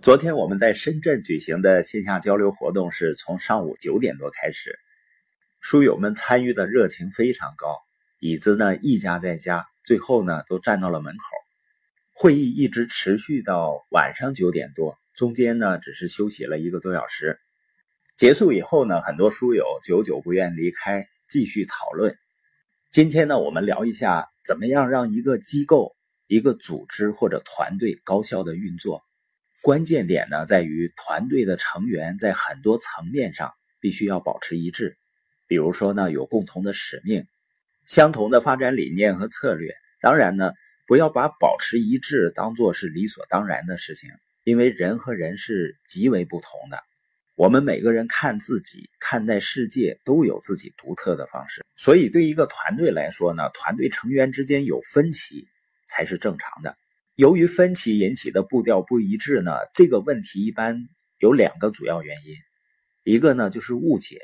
昨天我们在深圳举行的线下交流活动是从上午九点多开始，书友们参与的热情非常高，椅子呢一家再加，最后呢都站到了门口。会议一直持续到晚上九点多，中间呢只是休息了一个多小时。结束以后呢，很多书友久久不愿离开，继续讨论。今天呢，我们聊一下怎么样让一个机构、一个组织或者团队高效的运作。关键点呢，在于团队的成员在很多层面上必须要保持一致。比如说呢，有共同的使命、相同的发展理念和策略。当然呢，不要把保持一致当做是理所当然的事情，因为人和人是极为不同的。我们每个人看自己、看待世界都有自己独特的方式。所以，对一个团队来说呢，团队成员之间有分歧才是正常的。由于分歧引起的步调不一致呢，这个问题一般有两个主要原因，一个呢就是误解，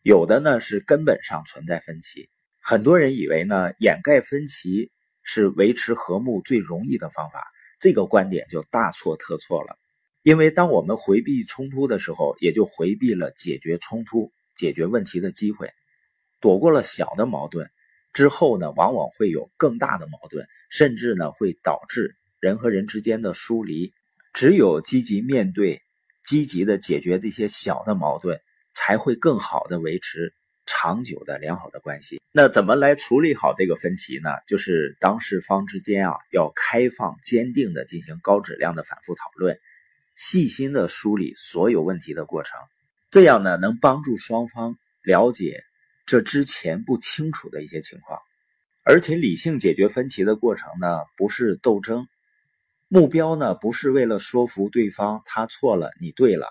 有的呢是根本上存在分歧。很多人以为呢掩盖分歧是维持和睦最容易的方法，这个观点就大错特错了。因为当我们回避冲突的时候，也就回避了解决冲突、解决问题的机会，躲过了小的矛盾。之后呢，往往会有更大的矛盾，甚至呢会导致人和人之间的疏离。只有积极面对、积极的解决这些小的矛盾，才会更好的维持长久的良好的关系。那怎么来处理好这个分歧呢？就是当事方之间啊，要开放、坚定的进行高质量的反复讨论，细心的梳理所有问题的过程，这样呢能帮助双方了解。这之前不清楚的一些情况，而且理性解决分歧的过程呢，不是斗争，目标呢不是为了说服对方他错了你对了，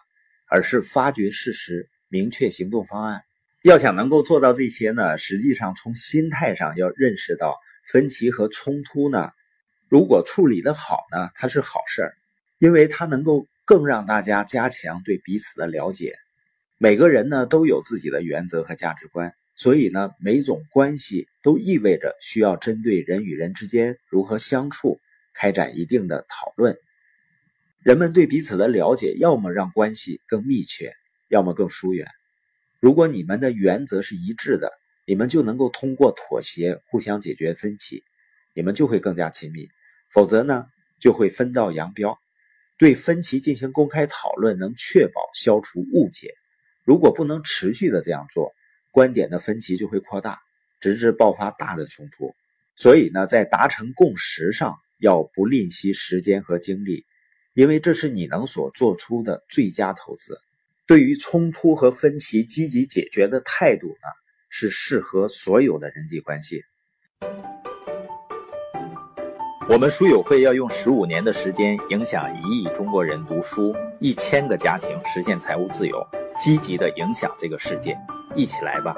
而是发掘事实，明确行动方案。要想能够做到这些呢，实际上从心态上要认识到，分歧和冲突呢，如果处理的好呢，它是好事儿，因为它能够更让大家加强对彼此的了解。每个人呢都有自己的原则和价值观。所以呢，每种关系都意味着需要针对人与人之间如何相处开展一定的讨论。人们对彼此的了解，要么让关系更密切，要么更疏远。如果你们的原则是一致的，你们就能够通过妥协互相解决分歧，你们就会更加亲密。否则呢，就会分道扬镳。对分歧进行公开讨论，能确保消除误解。如果不能持续的这样做，观点的分歧就会扩大，直至爆发大的冲突。所以呢，在达成共识上要不吝惜时间和精力，因为这是你能所做出的最佳投资。对于冲突和分歧，积极解决的态度呢，是适合所有的人际关系。我们书友会要用十五年的时间，影响一亿中国人读书，一千个家庭实现财务自由。积极的影响这个世界，一起来吧。